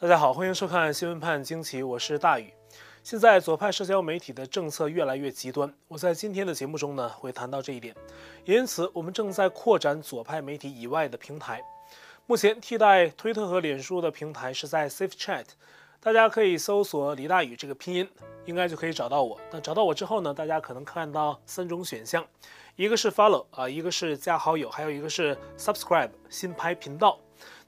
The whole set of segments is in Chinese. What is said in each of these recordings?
大家好，欢迎收看《新闻判惊奇》，我是大宇。现在左派社交媒体的政策越来越极端，我在今天的节目中呢会谈到这一点。因此，我们正在扩展左派媒体以外的平台。目前替代推特和脸书的平台是在 Safe Chat，大家可以搜索李大宇这个拼音，应该就可以找到我。那找到我之后呢，大家可能看到三种选项，一个是 Follow 啊，一个是加好友，还有一个是 Subscribe 新拍频道。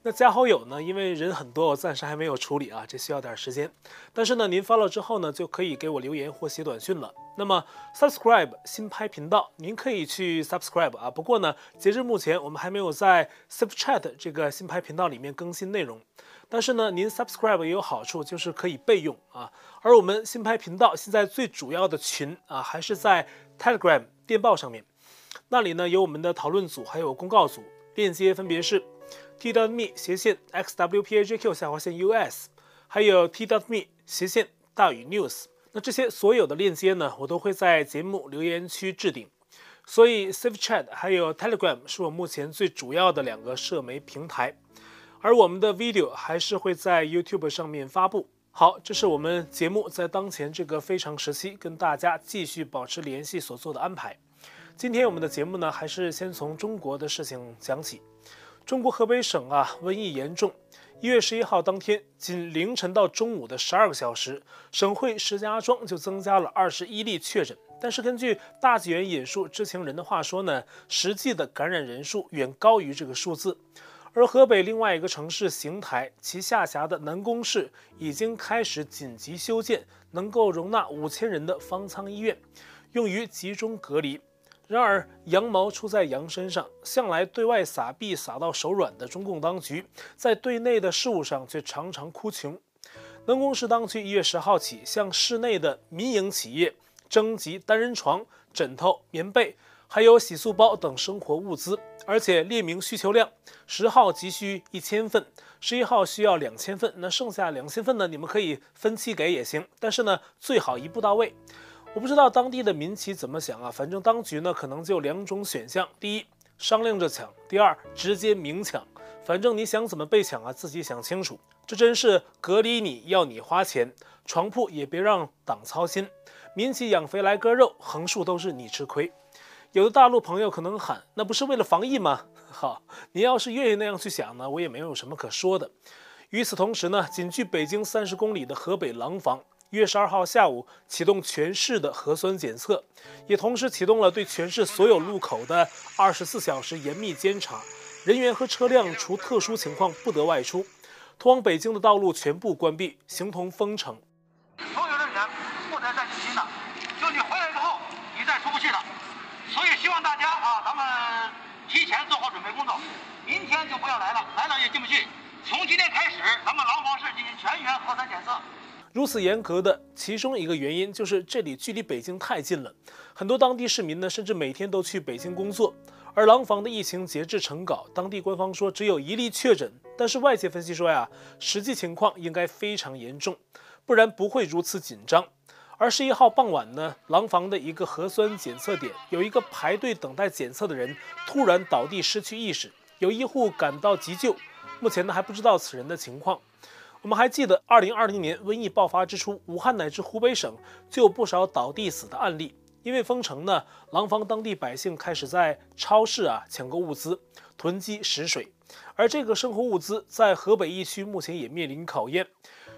那加好友呢？因为人很多，我暂时还没有处理啊，这需要点时间。但是呢，您发了之后呢，就可以给我留言或写短信了。那么 subscribe 新拍频道，您可以去 subscribe 啊。不过呢，截至目前我们还没有在 Safe Chat 这个新拍频道里面更新内容。但是呢，您 subscribe 也有好处，就是可以备用啊。而我们新拍频道现在最主要的群啊，还是在 Telegram 电报上面，那里呢有我们的讨论组，还有公告组，链接分别是。T dot me 斜线 xwpajq 下划线 us，还有 td me 斜线大宇 news。那这些所有的链接呢，我都会在节目留言区置顶。所以 Safe Chat 还有 Telegram 是我目前最主要的两个社媒平台，而我们的 video 还是会在 YouTube 上面发布。好，这是我们节目在当前这个非常时期跟大家继续保持联系所做的安排。今天我们的节目呢，还是先从中国的事情讲起。中国河北省啊，瘟疫严重。一月十一号当天，仅凌晨到中午的十二个小时，省会石家庄就增加了二十一例确诊。但是根据大纪元引述知情人的话说呢，实际的感染人数远高于这个数字。而河北另外一个城市邢台，其下辖的南宫市已经开始紧急修建能够容纳五千人的方舱医院，用于集中隔离。然而，羊毛出在羊身上，向来对外撒币撒到手软的中共当局，在对内的事务上却常常哭穷。南宫市当局一月十号起向市内的民营企业征集单人床、枕头、棉被，还有洗漱包等生活物资，而且列明需求量：十号急需一千份，十一号需要两千份。那剩下两千份呢？你们可以分期给也行，但是呢，最好一步到位。我不知道当地的民企怎么想啊，反正当局呢可能就两种选项：第一，商量着抢；第二，直接明抢。反正你想怎么被抢啊，自己想清楚。这真是隔离你要你花钱，床铺也别让党操心。民企养肥来割肉，横竖都是你吃亏。有的大陆朋友可能喊，那不是为了防疫吗？好，你要是愿意那样去想呢，我也没有什么可说的。与此同时呢，仅距北京三十公里的河北廊坊。一月十二号下午启动全市的核酸检测，也同时启动了对全市所有路口的二十四小时严密监察，人员和车辆除特殊情况不得外出，通往北京的道路全部关闭，形同封城。所有的人员不得再进京了，就你回来之后，你再出不去了。所以希望大家啊，咱们提前做好准备工作，明天就不要来了，来了也进不去。从今天开始，咱们廊坊市进行全员核酸检测。如此严格的其中一个原因就是这里距离北京太近了，很多当地市民呢甚至每天都去北京工作。而廊坊的疫情截至成稿，当地官方说只有一例确诊，但是外界分析说呀，实际情况应该非常严重，不然不会如此紧张。而十一号傍晚呢，廊坊的一个核酸检测点，有一个排队等待检测的人突然倒地失去意识，有医护赶到急救，目前呢还不知道此人的情况。我们还记得，二零二零年瘟疫爆发之初，武汉乃至湖北省就有不少倒地死的案例。因为封城呢，廊坊当地百姓开始在超市啊抢购物资，囤积食水。而这个生活物资在河北疫区目前也面临考验。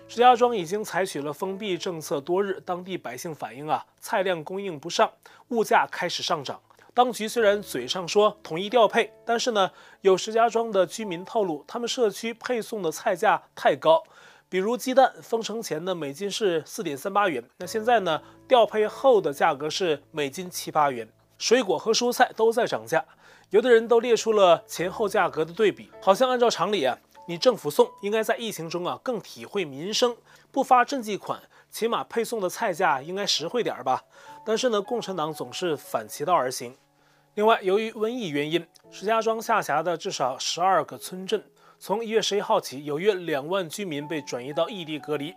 石家庄已经采取了封闭政策多日，当地百姓反映啊，菜量供应不上，物价开始上涨。当局虽然嘴上说统一调配，但是呢，有石家庄的居民透露，他们社区配送的菜价太高。比如鸡蛋，封城前呢每斤是四点三八元，那现在呢调配后的价格是每斤七八元。水果和蔬菜都在涨价，有的人都列出了前后价格的对比，好像按照常理啊，你政府送应该在疫情中啊更体会民生，不发赈济款，起码配送的菜价应该实惠点儿吧。但是呢，共产党总是反其道而行。另外，由于瘟疫原因，石家庄下辖的至少十二个村镇，从一月十一号起，有约两万居民被转移到异地隔离。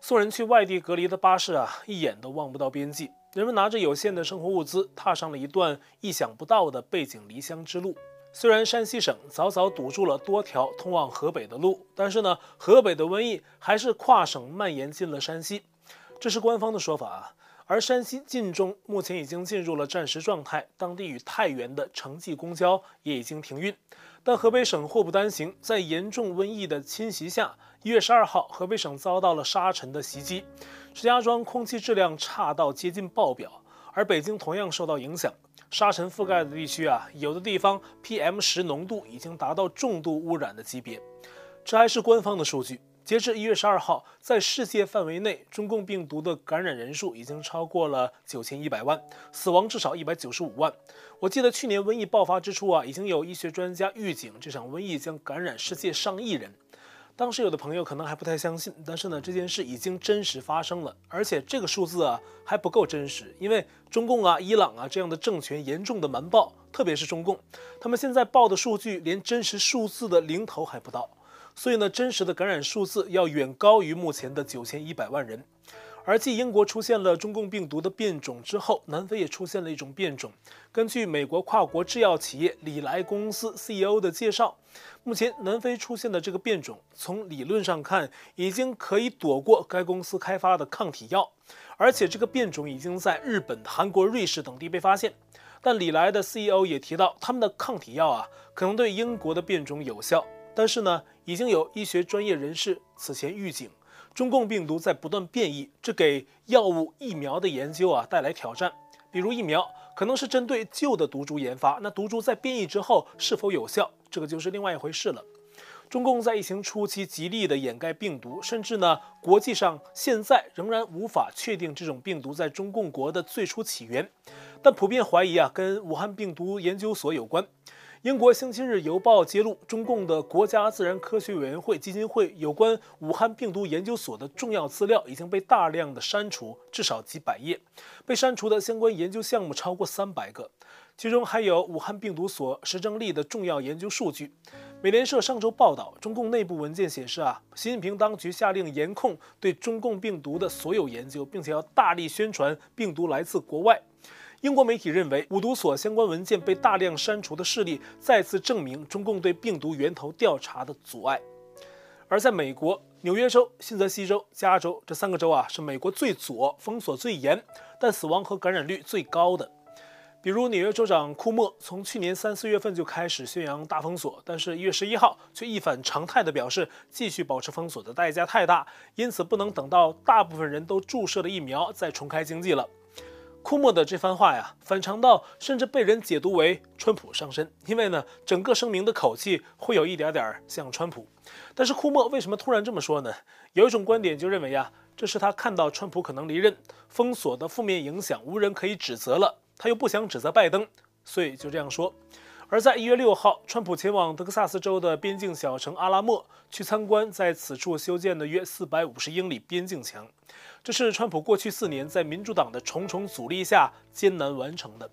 送人去外地隔离的巴士啊，一眼都望不到边际。人们拿着有限的生活物资，踏上了一段意想不到的背井离乡之路。虽然山西省早早堵住了多条通往河北的路，但是呢，河北的瘟疫还是跨省蔓延进了山西，这是官方的说法啊。而山西晋中目前已经进入了战时状态，当地与太原的城际公交也已经停运。但河北省祸不单行，在严重瘟疫的侵袭下，一月十二号，河北省遭到了沙尘的袭击，石家庄空气质量差到接近爆表，而北京同样受到影响。沙尘覆盖的地区啊，有的地方 PM 十浓度已经达到重度污染的级别。这还是官方的数据。截至一月十二号，在世界范围内，中共病毒的感染人数已经超过了九千一百万，死亡至少一百九十五万。我记得去年瘟疫爆发之初啊，已经有医学专家预警这场瘟疫将感染世界上亿人。当时有的朋友可能还不太相信，但是呢，这件事已经真实发生了，而且这个数字啊还不够真实，因为中共啊、伊朗啊这样的政权严重的瞒报，特别是中共，他们现在报的数据连真实数字的零头还不到，所以呢，真实的感染数字要远高于目前的九千一百万人。而继英国出现了中共病毒的变种之后，南非也出现了一种变种。根据美国跨国制药企业礼来公司 CEO 的介绍，目前南非出现的这个变种，从理论上看，已经可以躲过该公司开发的抗体药，而且这个变种已经在日本、韩国、瑞士等地被发现。但礼来的 CEO 也提到，他们的抗体药啊，可能对英国的变种有效，但是呢，已经有医学专业人士此前预警。中共病毒在不断变异，这给药物疫苗的研究啊带来挑战。比如疫苗可能是针对旧的毒株研发，那毒株在变异之后是否有效，这个就是另外一回事了。中共在疫情初期极力的掩盖病毒，甚至呢，国际上现在仍然无法确定这种病毒在中共国的最初起源，但普遍怀疑啊跟武汉病毒研究所有关。英国《星期日邮报》揭露，中共的国家自然科学委员会基金会有关武汉病毒研究所的重要资料已经被大量的删除，至少几百页。被删除的相关研究项目超过三百个，其中还有武汉病毒所实证例的重要研究数据。美联社上周报道，中共内部文件显示啊，习近平当局下令严控对中共病毒的所有研究，并且要大力宣传病毒来自国外。英国媒体认为，五毒所相关文件被大量删除的事例，再次证明中共对病毒源头调查的阻碍。而在美国，纽约州、新泽西州、加州这三个州啊，是美国最左、封锁最严，但死亡和感染率最高的。比如，纽约州长库莫从去年三四月份就开始宣扬大封锁，但是一月十一号却一反常态地表示，继续保持封锁的代价太大，因此不能等到大部分人都注射了疫苗再重开经济了。库莫的这番话呀，反常到甚至被人解读为川普上身，因为呢，整个声明的口气会有一点点像川普。但是库莫为什么突然这么说呢？有一种观点就认为呀，这是他看到川普可能离任，封锁的负面影响无人可以指责了，他又不想指责拜登，所以就这样说。而在一月六号，川普前往德克萨斯州的边境小城阿拉莫，去参观在此处修建的约四百五十英里边境墙。这是川普过去四年在民主党的重重阻力下艰难完成的。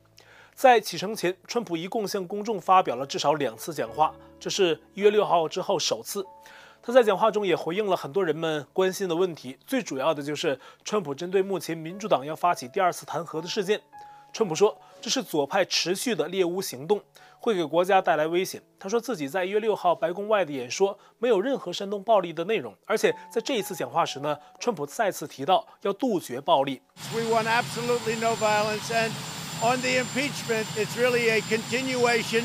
在启程前，川普一共向公众发表了至少两次讲话，这是一月六号之后首次。他在讲话中也回应了很多人们关心的问题，最主要的就是川普针对目前民主党要发起第二次弹劾的事件。川普说，这是左派持续的猎巫行动，会给国家带来危险。他说自己在一月六号白宫外的演说没有任何煽动暴力的内容，而且在这一次讲话时呢，川普再次提到要杜绝暴力。We want absolutely no violence, and on the impeachment, it's really a continuation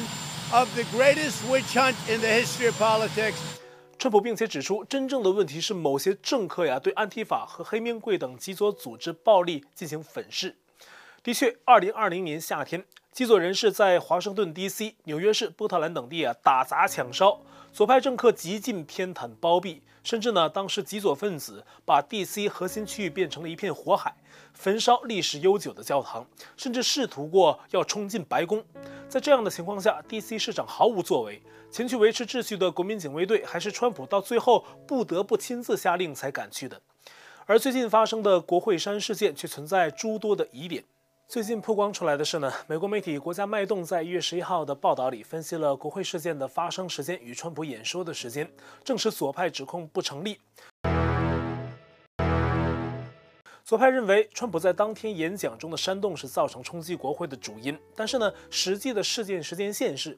of the greatest witch hunt in the history of politics. 川普并且指出，真正的问题是某些政客呀对安提法和黑命贵等极左组织暴力进行粉饰。的确，二零二零年夏天，极左人士在华盛顿 D.C.、纽约市、波特兰等地啊打砸抢烧，左派政客极尽偏袒包庇，甚至呢，当时极左分子把 D.C. 核心区域变成了一片火海，焚烧历史悠久的教堂，甚至试图过要冲进白宫。在这样的情况下，D.C. 市长毫无作为，前去维持秩序的国民警卫队还是川普到最后不得不亲自下令才赶去的。而最近发生的国会山事件却存在诸多的疑点。最近曝光出来的是呢，美国媒体《国家脉动》在一月十一号的报道里分析了国会事件的发生时间与川普演说的时间，证实左派指控不成立。左派认为川普在当天演讲中的煽动是造成冲击国会的主因，但是呢，实际的事件时间线是。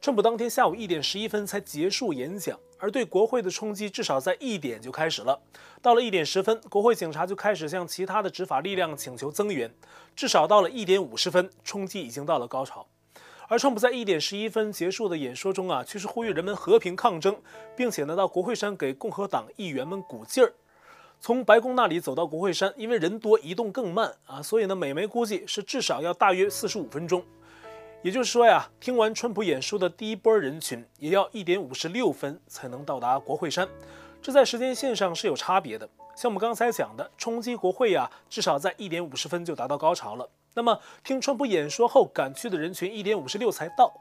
川普当天下午一点十一分才结束演讲，而对国会的冲击至少在一点就开始了。到了一点十分，国会警察就开始向其他的执法力量请求增援。至少到了一点五十分，冲击已经到了高潮。而川普在一点十一分结束的演说中啊，却是呼吁人们和平抗争，并且呢到国会山给共和党议员们鼓劲儿。从白宫那里走到国会山，因为人多移动更慢啊，所以呢美媒估计是至少要大约四十五分钟。也就是说呀，听完川普演说的第一波人群，也要一点五十六分才能到达国会山，这在时间线上是有差别的。像我们刚才讲的，冲击国会呀，至少在一点五十分就达到高潮了。那么听川普演说后赶去的人群，一点五十六才到，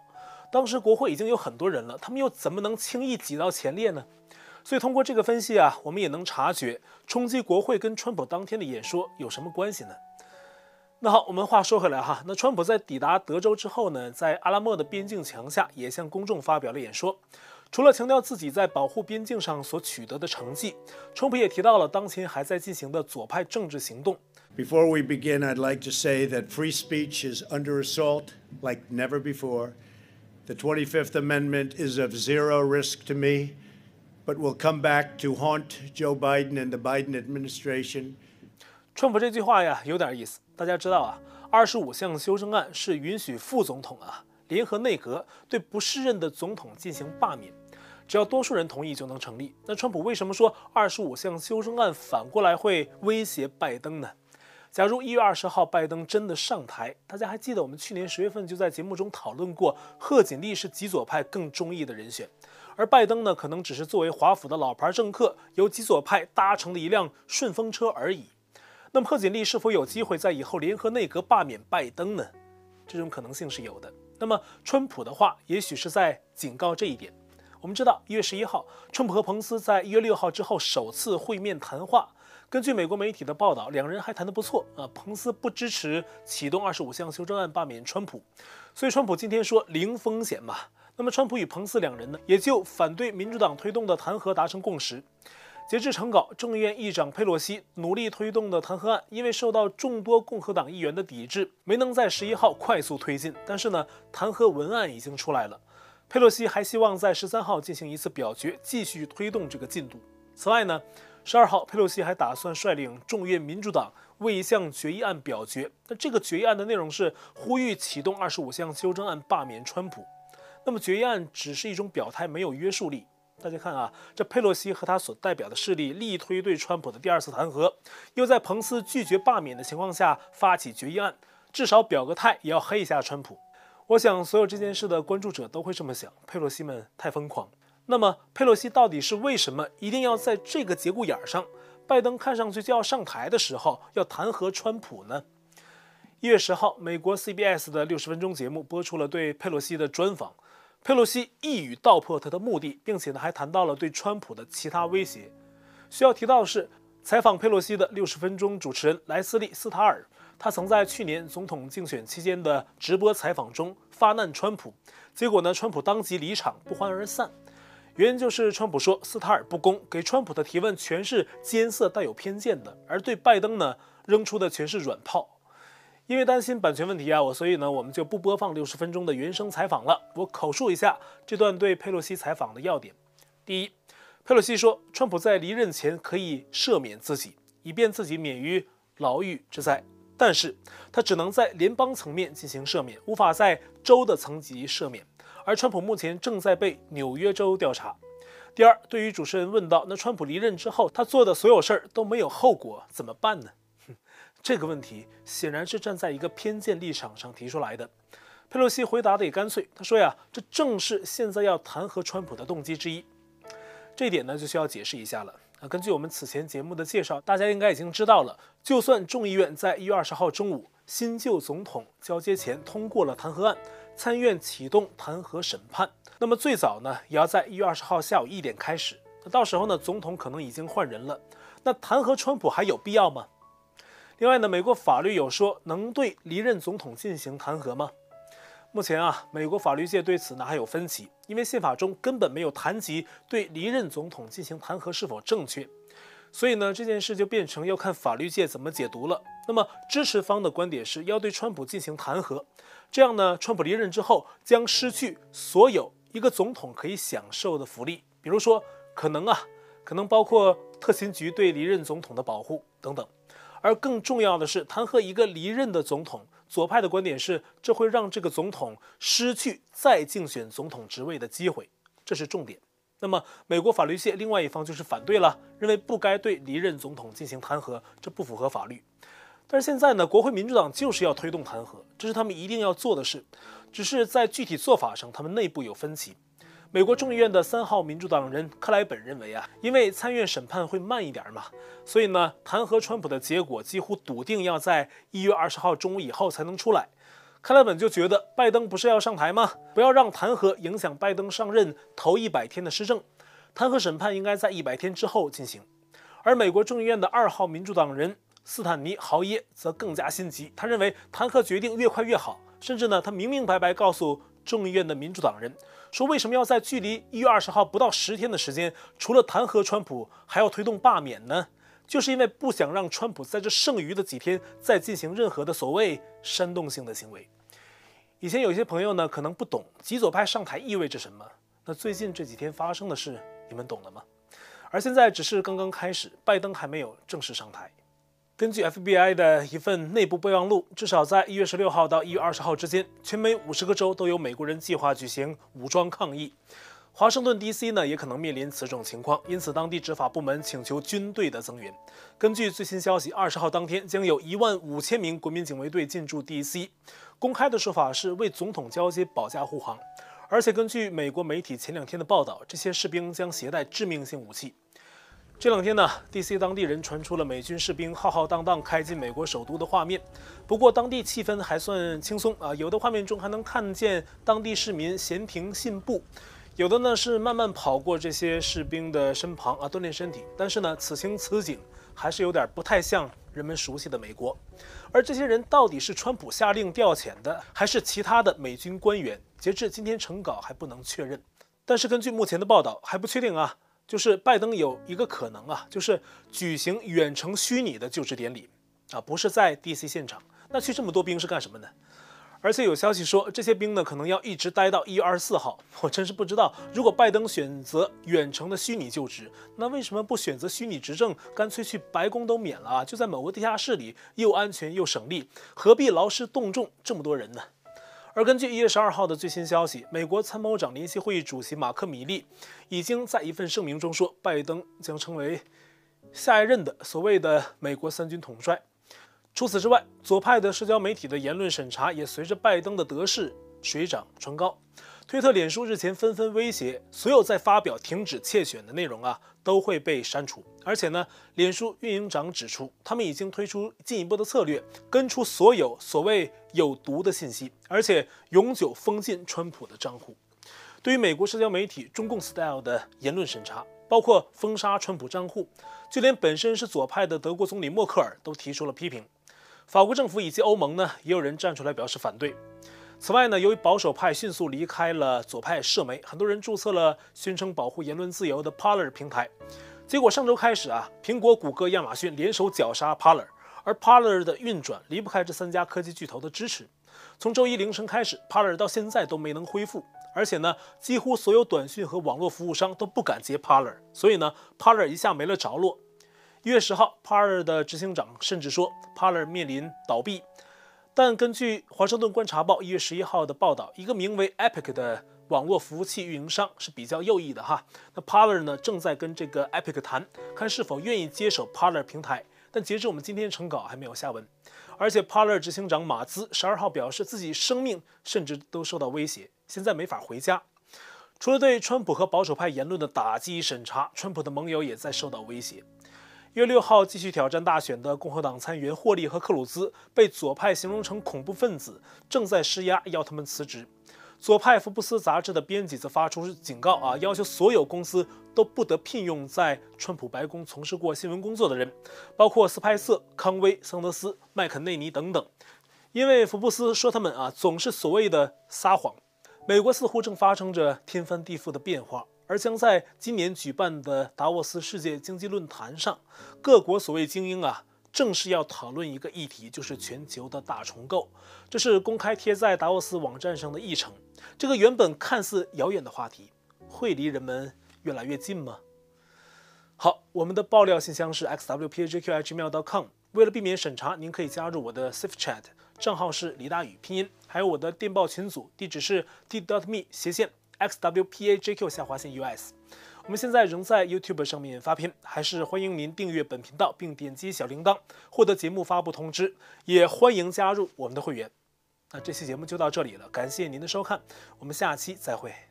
当时国会已经有很多人了，他们又怎么能轻易挤到前列呢？所以通过这个分析啊，我们也能察觉，冲击国会跟川普当天的演说有什么关系呢？那好，我们话说回来哈，那川普在抵达德州之后呢，在阿拉莫的边境墙下也向公众发表了演说。除了强调自己在保护边境上所取得的成绩，川普也提到了当前还在进行的左派政治行动。Before we begin, I'd like to say that free speech is under assault like never before. The 25th Amendment is of zero risk to me, but will come back to haunt Joe Biden and the Biden administration. 川普这句话呀，有点意思。大家知道啊，二十五项修正案是允许副总统啊联合内阁对不适任的总统进行罢免，只要多数人同意就能成立。那川普为什么说二十五项修正案反过来会威胁拜登呢？假如一月二十号拜登真的上台，大家还记得我们去年十月份就在节目中讨论过，贺锦丽是极左派更中意的人选，而拜登呢，可能只是作为华府的老牌政客，由极左派搭乘的一辆顺风车而已。那么贺锦丽是否有机会在以后联合内阁罢免拜登呢？这种可能性是有的。那么川普的话，也许是在警告这一点。我们知道，一月十一号，川普和彭斯在一月六号之后首次会面谈话。根据美国媒体的报道，两人还谈得不错啊。彭斯不支持启动二十五项修正案罢免川普，所以川普今天说零风险嘛。那么川普与彭斯两人呢，也就反对民主党推动的弹劾达成共识。截至成稿，众议院议长佩洛西努力推动的弹劾案，因为受到众多共和党议员的抵制，没能在十一号快速推进。但是呢，弹劾文案已经出来了。佩洛西还希望在十三号进行一次表决，继续推动这个进度。此外呢，十二号佩洛西还打算率领众院民主党为一项决议案表决。那这个决议案的内容是呼吁启动二十五项修正案罢免川普。那么决议案只是一种表态，没有约束力。大家看啊，这佩洛西和他所代表的势力力推对川普的第二次弹劾，又在彭斯拒绝罢免的情况下发起决议案，至少表个态也要黑一下川普。我想所有这件事的关注者都会这么想：佩洛西们太疯狂。那么佩洛西到底是为什么一定要在这个节骨眼上，拜登看上去就要上台的时候要弹劾川普呢？一月十号，美国 CBS 的六十分钟节目播出了对佩洛西的专访。佩洛西一语道破他的目的，并且呢还谈到了对川普的其他威胁。需要提到的是，采访佩洛西的六十分钟主持人莱斯利·斯塔尔，他曾在去年总统竞选期间的直播采访中发难川普，结果呢川普当即离场，不欢而散。原因就是川普说斯塔尔不公，给川普的提问全是艰涩带有偏见的，而对拜登呢扔出的全是软炮。因为担心版权问题啊，我所以呢，我们就不播放六十分钟的原声采访了。我口述一下这段对佩洛西采访的要点。第一，佩洛西说，川普在离任前可以赦免自己，以便自己免于牢狱之灾，但是他只能在联邦层面进行赦免，无法在州的层级赦免。而川普目前正在被纽约州调查。第二，对于主持人问到，那川普离任之后，他做的所有事儿都没有后果，怎么办呢？这个问题显然是站在一个偏见立场上提出来的。佩洛西回答的也干脆，他说呀，这正是现在要弹劾川普的动机之一。这一点呢，就需要解释一下了。啊，根据我们此前节目的介绍，大家应该已经知道了，就算众议院在一月二十号中午新旧总统交接前通过了弹劾案，参议院启动弹劾审判，那么最早呢，也要在一月二十号下午一点开始。那到时候呢，总统可能已经换人了，那弹劾川普还有必要吗？另外呢，美国法律有说能对离任总统进行弹劾吗？目前啊，美国法律界对此呢还有分歧，因为宪法中根本没有谈及对离任总统进行弹劾是否正确。所以呢，这件事就变成要看法律界怎么解读了。那么支持方的观点是要对川普进行弹劾，这样呢，川普离任之后将失去所有一个总统可以享受的福利，比如说可能啊，可能包括特勤局对离任总统的保护等等。而更重要的是，弹劾一个离任的总统，左派的观点是这会让这个总统失去再竞选总统职位的机会，这是重点。那么，美国法律界另外一方就是反对了，认为不该对离任总统进行弹劾，这不符合法律。但是现在呢，国会民主党就是要推动弹劾，这是他们一定要做的事，只是在具体做法上，他们内部有分歧。美国众议院的三号民主党人克莱本认为啊，因为参院审判会慢一点嘛，所以呢，弹劾川普的结果几乎笃定要在一月二十号中午以后才能出来。克莱本就觉得，拜登不是要上台吗？不要让弹劾影响拜登上任头一百天的施政，弹劾审判应该在一百天之后进行。而美国众议院的二号民主党人斯坦尼·豪耶则更加心急，他认为弹劾决定越快越好，甚至呢，他明明白白告诉众议院的民主党人说，为什么要在距离一月二十号不到十天的时间，除了弹劾川普，还要推动罢免呢？就是因为不想让川普在这剩余的几天再进行任何的所谓煽动性的行为。以前有些朋友呢可能不懂极左派上台意味着什么，那最近这几天发生的事你们懂了吗？而现在只是刚刚开始，拜登还没有正式上台。根据 FBI 的一份内部备忘录，至少在一月十六号到一月二十号之间，全美五十个州都有美国人计划举行武装抗议。华盛顿 DC 呢也可能面临此种情况，因此当地执法部门请求军队的增援。根据最新消息，二十号当天将有一万五千名国民警卫队进驻 DC。公开的说法是为总统交接保驾护航，而且根据美国媒体前两天的报道，这些士兵将携带致命性武器。这两天呢，DC 当地人传出了美军士兵浩浩荡荡开进美国首都的画面。不过当地气氛还算轻松啊，有的画面中还能看见当地市民闲庭信步。有的呢是慢慢跑过这些士兵的身旁啊，锻炼身体。但是呢，此情此景还是有点不太像人们熟悉的美国。而这些人到底是川普下令调遣的，还是其他的美军官员？截至今天成稿还不能确认。但是根据目前的报道，还不确定啊。就是拜登有一个可能啊，就是举行远程虚拟的就职典礼啊，不是在 DC 现场。那去这么多兵是干什么呢？而且有消息说，这些兵呢可能要一直待到一月二十四号。我真是不知道，如果拜登选择远程的虚拟就职，那为什么不选择虚拟执政，干脆去白宫都免了啊？就在某个地下室里，又安全又省力，何必劳师动众这么多人呢？而根据一月十二号的最新消息，美国参谋长联席会议主席马克·米利已经在一份声明中说，拜登将成为下一任的所谓的美国三军统帅。除此之外，左派的社交媒体的言论审查也随着拜登的得势水涨船高。推特、脸书日前纷纷威胁，所有在发表停止窃选的内容啊，都会被删除。而且呢，脸书运营长指出，他们已经推出进一步的策略，根除所有所谓有毒的信息，而且永久封禁川普的账户。对于美国社交媒体中共 style 的言论审查，包括封杀川普账户，就连本身是左派的德国总理默克尔都提出了批评。法国政府以及欧盟呢，也有人站出来表示反对。此外呢，由于保守派迅速离开了左派社媒，很多人注册了宣称保护言论自由的 Parler 平台。结果上周开始啊，苹果、谷歌、亚马逊联手绞杀 Parler，而 Parler 的运转离不开这三家科技巨头的支持。从周一凌晨开始，Parler 到现在都没能恢复，而且呢，几乎所有短讯和网络服务商都不敢接 Parler，所以呢，Parler 一下没了着落。一月十号，Parler 的执行长甚至说，Parler 面临倒闭。但根据《华盛顿观察报》一月十一号的报道，一个名为 Epic 的网络服务器运营商是比较右翼的哈。那 Parler 呢，正在跟这个 Epic 谈，看是否愿意接手 Parler 平台。但截至我们今天成稿还没有下文。而且 Parler 执行长马兹十二号表示，自己生命甚至都受到威胁，现在没法回家。除了对川普和保守派言论的打击审查，川普的盟友也在受到威胁。月六号继续挑战大选的共和党参议员霍利和克鲁兹被左派形容成恐怖分子，正在施压要他们辞职。左派福布斯杂志的编辑则发出警告啊，要求所有公司都不得聘用在川普白宫从事过新闻工作的人，包括斯派瑟、康威、桑德斯、麦肯内尼等等，因为福布斯说他们啊总是所谓的撒谎。美国似乎正发生着天翻地覆的变化。而将在今年举办的达沃斯世界经济论坛上，各国所谓精英啊，正是要讨论一个议题，就是全球的大重构。这是公开贴在达沃斯网站上的议程。这个原本看似遥远的话题，会离人们越来越近吗？好，我们的爆料信箱是 xwpajq@gmail.com。为了避免审查，您可以加入我的 Safe Chat，账号是李大宇拼音，还有我的电报群组，地址是 d.dot.me 斜线 xwpajq 下划线 us。我们现在仍在 YouTube 上面发片，还是欢迎您订阅本频道并点击小铃铛，获得节目发布通知。也欢迎加入我们的会员。那这期节目就到这里了，感谢您的收看，我们下期再会。